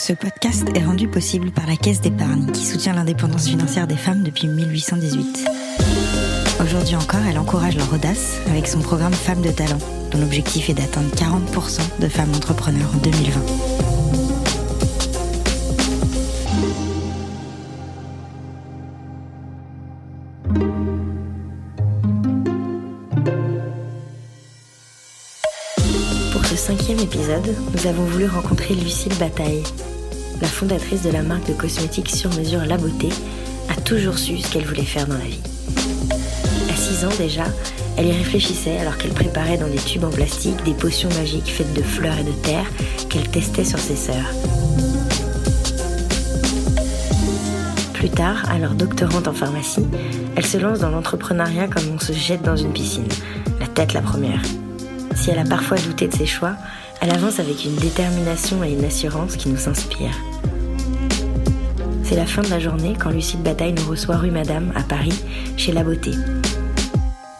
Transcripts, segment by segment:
Ce podcast est rendu possible par la Caisse d'épargne qui soutient l'indépendance financière des femmes depuis 1818. Aujourd'hui encore, elle encourage leur audace avec son programme Femmes de talent, dont l'objectif est d'atteindre 40% de femmes entrepreneurs en 2020. Pour ce cinquième épisode, nous avons voulu rencontrer Lucille Bataille. La fondatrice de la marque de cosmétiques sur mesure La Beauté a toujours su ce qu'elle voulait faire dans la vie. À 6 ans déjà, elle y réfléchissait alors qu'elle préparait dans des tubes en plastique des potions magiques faites de fleurs et de terre qu'elle testait sur ses sœurs. Plus tard, alors doctorante en pharmacie, elle se lance dans l'entrepreneuriat comme on se jette dans une piscine, la tête la première. Si elle a parfois douté de ses choix, elle avance avec une détermination et une assurance qui nous inspirent. C'est la fin de la journée quand Lucille Bataille nous reçoit rue Madame à Paris, chez La Beauté.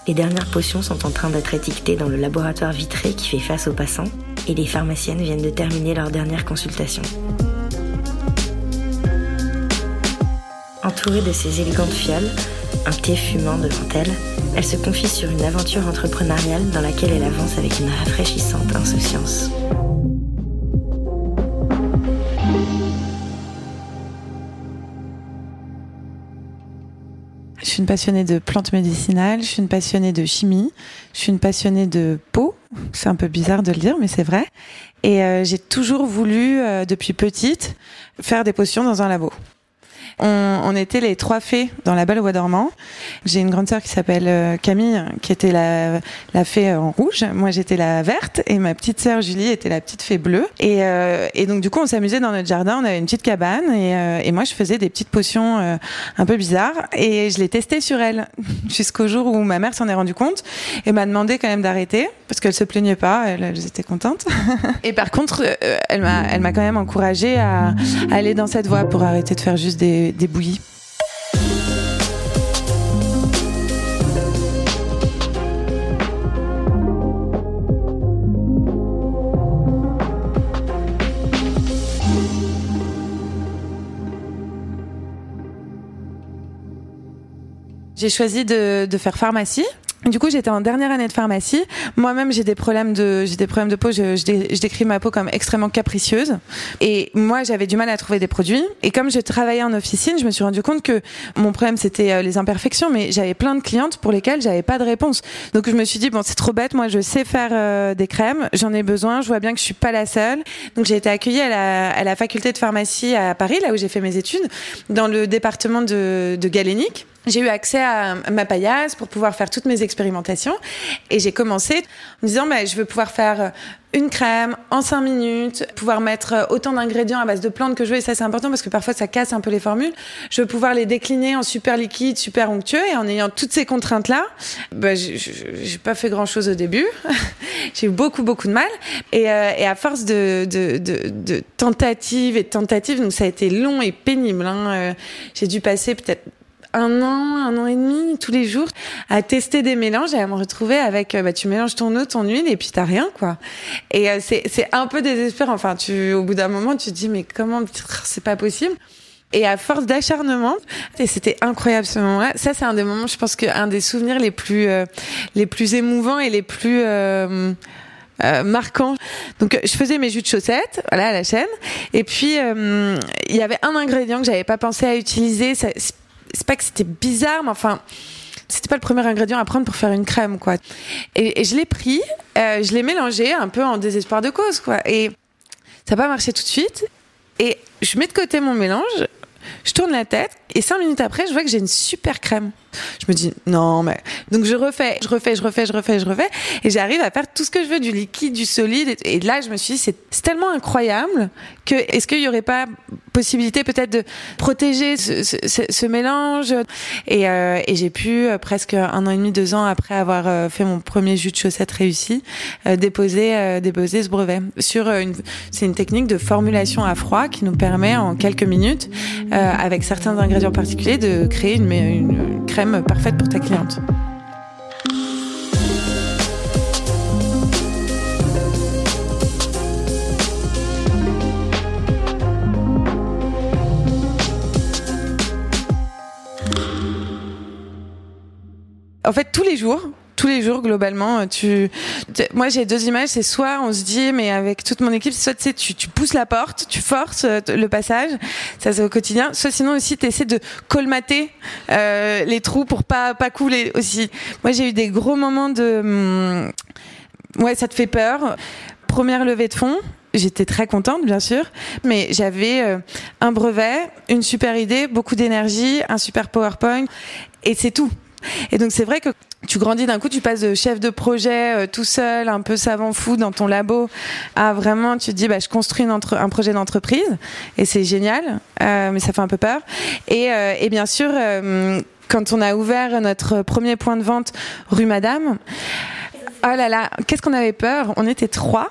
Les dernières potions sont en train d'être étiquetées dans le laboratoire vitré qui fait face aux passants et les pharmaciennes viennent de terminer leur dernière consultation. Entourée de ses élégantes fioles, un thé fumant devant elle, elle se confie sur une aventure entrepreneuriale dans laquelle elle avance avec une rafraîchissante insouciance. Je suis une passionnée de plantes médicinales, je suis une passionnée de chimie, je suis une passionnée de peau. C'est un peu bizarre de le dire, mais c'est vrai. Et euh, j'ai toujours voulu, euh, depuis petite, faire des potions dans un labo. On, on, était les trois fées dans La Belle au Bois dormant. J'ai une grande sœur qui s'appelle euh, Camille, qui était la, la fée en rouge. Moi, j'étais la verte et ma petite sœur Julie était la petite fée bleue. Et, euh, et donc, du coup, on s'amusait dans notre jardin. On avait une petite cabane et, euh, et moi, je faisais des petites potions euh, un peu bizarres et je les testais sur elle jusqu'au jour où ma mère s'en est rendue compte et m'a demandé quand même d'arrêter parce qu'elle se plaignait pas. Elle, elle était contente. et par contre, euh, elle m'a, elle m'a quand même encouragée à aller dans cette voie pour arrêter de faire juste des des. J'ai choisi de, faire pharmacie. Du coup, j'étais en dernière année de pharmacie. Moi-même, j'ai des problèmes de, j'ai des problèmes de peau. Je, je, je, décris ma peau comme extrêmement capricieuse. Et moi, j'avais du mal à trouver des produits. Et comme je travaillais en officine, je me suis rendu compte que mon problème c'était les imperfections, mais j'avais plein de clientes pour lesquelles j'avais pas de réponse. Donc je me suis dit bon, c'est trop bête. Moi, je sais faire euh, des crèmes. J'en ai besoin. Je vois bien que je suis pas la seule. Donc j'ai été accueillie à la, à la faculté de pharmacie à Paris, là où j'ai fait mes études, dans le département de, de Galénic j'ai eu accès à ma paillasse pour pouvoir faire toutes mes expérimentations et j'ai commencé en me disant bah, je veux pouvoir faire une crème en 5 minutes, pouvoir mettre autant d'ingrédients à base de plantes que je veux et ça c'est important parce que parfois ça casse un peu les formules. Je veux pouvoir les décliner en super liquide, super onctueux et en ayant toutes ces contraintes là, bah, j'ai pas fait grand chose au début. j'ai eu beaucoup beaucoup de mal et, euh, et à force de, de, de, de, tentatives et de tentatives, donc ça a été long et pénible. Hein. Euh, j'ai dû passer peut-être un an, un an et demi, tous les jours, à tester des mélanges et à me retrouver avec, bah, tu mélanges ton eau, ton huile et puis t'as rien, quoi. Et euh, c'est, c'est un peu désespérant. Enfin, tu, au bout d'un moment, tu te dis, mais comment, c'est pas possible. Et à force d'acharnement, et c'était incroyable ce moment-là. Ça, c'est un des moments, je pense qu'un des souvenirs les plus, euh, les plus émouvants et les plus, euh, euh, marquant. Donc je faisais mes jus de chaussettes, voilà à la chaîne. Et puis euh, il y avait un ingrédient que j'avais pas pensé à utiliser. Ça, c'est pas que c'était bizarre, mais enfin, c'était pas le premier ingrédient à prendre pour faire une crème, quoi. Et, je l'ai pris, euh, je l'ai mélangé un peu en désespoir de cause, quoi. Et ça n'a pas marché tout de suite. Et je mets de côté mon mélange, je tourne la tête, et cinq minutes après, je vois que j'ai une super crème. Je me dis non mais donc je refais, je refais, je refais, je refais, je refais et j'arrive à faire tout ce que je veux du liquide, du solide et, là je me suis dit c'est tellement incroyable que est-ce qu'il y aurait pas possibilité peut-être de protéger ce, mélange? Et, euh, et j'ai pu euh, presque un an et demi, deux ans après avoir euh, fait mon premier jus de chaussette réussi déposer déposer ce brevet sur une c'est une technique de formulation à froid qui nous permet en quelques minutes avec certains ingrédients ingrédients particulier de créer une crème parfaite pour ta cliente. En fait, tous les jours, tous les jours globalement tu, moi j'ai deux images c'est soit on se dit mais avec toute mon équipe soit tu sais tu, tu pousses la porte tu forces euh, le passage ça c'est au quotidien soit sinon aussi tu essaies de colmater euh, les trous pour pas pas couler aussi moi j'ai eu des gros moments de hum, ouais ça te fait peur première levée de fonds J'étais très contente, bien sûr, mais j'avais euh, un brevet, une super idée, beaucoup d'énergie, un super PowerPoint, et c'est tout. Et donc c'est vrai que tu grandis d'un coup, tu passes de chef de projet euh, tout seul, un peu savant fou dans ton labo, à vraiment tu te dis bah je construis un projet d'entreprise et c'est génial, euh, mais ça fait un peu peur. Et, euh, bien sûr, quand on a ouvert notre premier point de vente rue Madame. Oh là là, qu'est-ce qu'on avait peur? On était trois.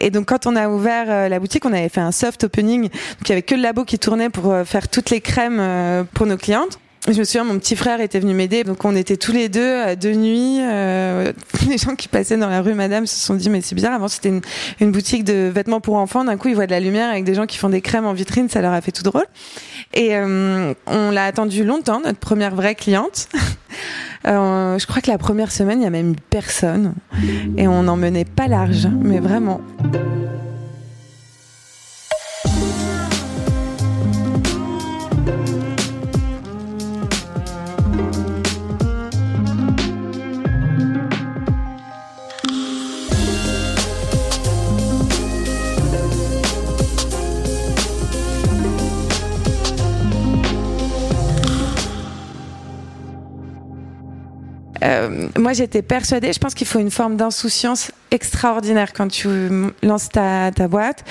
Et donc quand on a ouvert la boutique, on avait fait un soft opening. Donc il y avait que le labo qui tournait pour faire toutes les crèmes pour nos clientes. Je me souviens, mon petit frère était venu m'aider, donc on était tous les deux euh, de nuit. Euh, les gens qui passaient dans la rue Madame se sont dit mais c'est bizarre. Avant c'était une, boutique de vêtements pour enfants. D'un coup ils voient de la lumière avec des gens qui font des crèmes en vitrine, ça leur a fait tout drôle. Et euh, on l'a attendu longtemps, notre première vraie cliente. Euh, je crois que la première semaine, il y a même personne. Et on n'en menait pas large, mais vraiment. Euh, moi, j'étais persuadée, je pense qu'il faut une forme d'insouciance extraordinaire quand tu lances ta, boîte.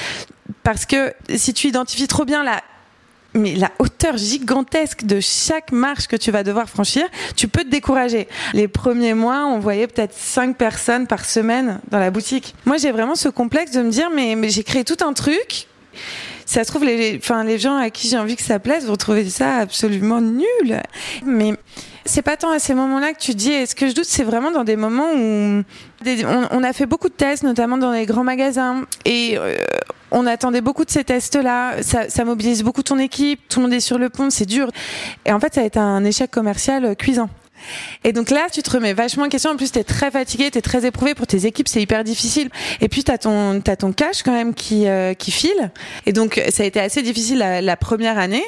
Parce que si tu identifies trop bien la hauteur gigantesque de chaque marche que tu vas devoir franchir, tu peux te décourager. Les premiers mois, on voyait peut-être cinq personnes par semaine dans la boutique. Moi, j'ai vraiment ce complexe de me dire, mais, j'ai créé tout un truc. Ça se trouve, les, les gens à qui j'ai envie que ça plaise vont trouver ça absolument nul. Mais c'est pas tant à ces moments-là que tu dis, est-ce que je doute, c'est vraiment dans des moments où on a fait beaucoup de tests, notamment dans les grands magasins, et euh, on attendait beaucoup de ces tests-là. Ça, ça mobilise beaucoup ton équipe, tout le monde est sur le pont, c'est dur. Et en fait, ça a été un échec commercial euh, cuisant. Et donc là, tu te remets vachement en question. En plus, t'es très fatigué, t'es très éprouvé pour tes équipes, c'est hyper difficile. Et puis t'as ton ton cash quand même qui euh, qui file. Et donc ça a été assez difficile la, la première année.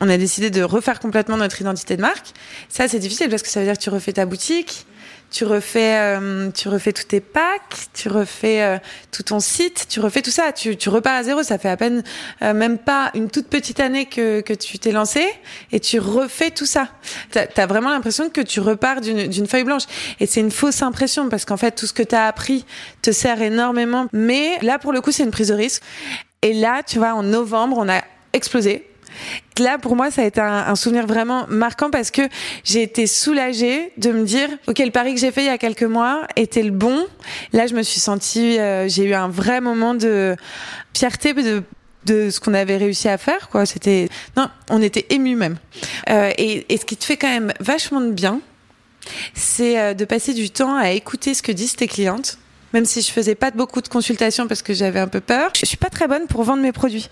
On a décidé de refaire complètement notre identité de marque. Ça, c'est difficile parce que ça veut dire que tu refais ta boutique. Tu refais, euh, tu refais tous tes packs, tu refais euh, tout ton site, tu refais tout ça, tu, tu repars à zéro. Ça fait à peine euh, même pas une toute petite année que, que tu t'es lancé et tu refais tout ça. T'as as vraiment l'impression que tu repars d'une feuille blanche. Et c'est une fausse impression parce qu'en fait, tout ce que tu as appris te sert énormément. Mais là, pour le coup, c'est une prise de risque. Et là, tu vois, en novembre, on a explosé. Là, pour moi, ça a été un, souvenir vraiment marquant parce que j'ai été soulagée de me dire, ok, le pari que j'ai fait il y a quelques mois était le bon. Là, je me suis sentie, euh, j'ai eu un vrai moment de fierté de de ce qu'on avait réussi à faire quoi c'était non on était ému même Euh, et, et ce qui te fait quand même vachement de bien c'est euh, de passer du temps à écouter ce que disent tes clientes même si je faisais pas beaucoup de consultations parce que j'avais un peu peur, je suis pas très bonne pour vendre mes produits.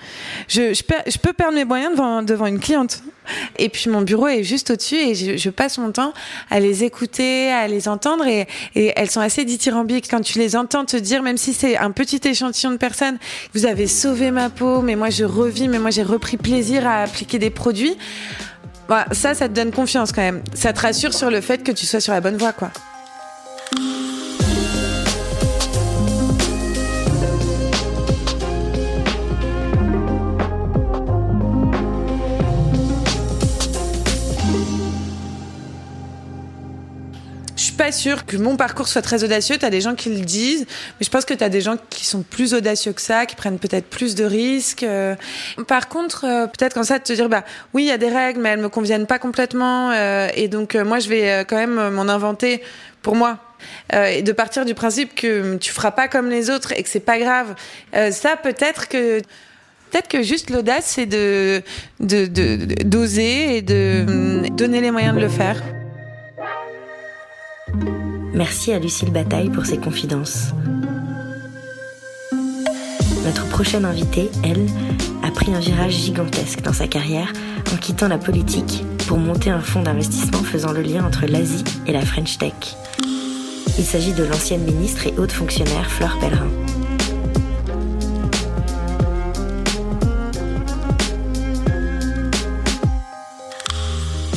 Je, peux perdre mes moyens devant, une cliente. Et puis mon bureau est juste au-dessus et je, passe mon temps à les écouter, à les entendre et, elles sont assez dithyrambiques quand tu les entends te dire, même si c'est un petit échantillon de personnes, vous avez sauvé ma peau, mais moi je revis, mais moi j'ai repris plaisir à appliquer des produits. Voilà, ça, ça te donne confiance quand même. Ça te rassure sur le fait que tu sois sur la bonne voie, quoi. Pas que mon parcours soit très audacieux. T'as des gens qui le disent, mais je pense que t'as des gens qui sont plus audacieux que ça, qui prennent peut-être plus de risques. Euh, Par contre, euh, peut-être comme ça de te dire, bah oui, il y a des règles, mais elles me conviennent pas complètement, euh, et donc moi je vais quand même m'en inventer pour moi. Et de partir du principe que tu feras pas comme les autres et que c'est pas grave. Ça, peut-être que Peut-être que juste l'audace, c'est de d'oser et de donner les moyens de le faire. Merci à Lucille Bataille pour ses confidences. Notre prochaine invitée, elle, a pris un virage gigantesque dans sa carrière en quittant la politique pour monter un fonds d'investissement faisant le lien entre l'Asie et la French Tech. Il s'agit de l'ancienne ministre et haute fonctionnaire Fleur Pellerin.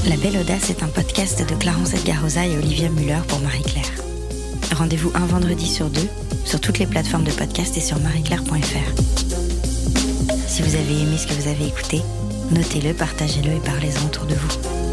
La Belle Audace est un podcast de Clarence Edgarosa et Olivia Muller pour Marie-Claire. Rendez-vous un vendredi sur deux sur toutes les plateformes de podcast et sur marieclaire.fr. Si vous avez aimé ce que vous avez écouté, notez-le, partagez-le et parlez-en autour de vous.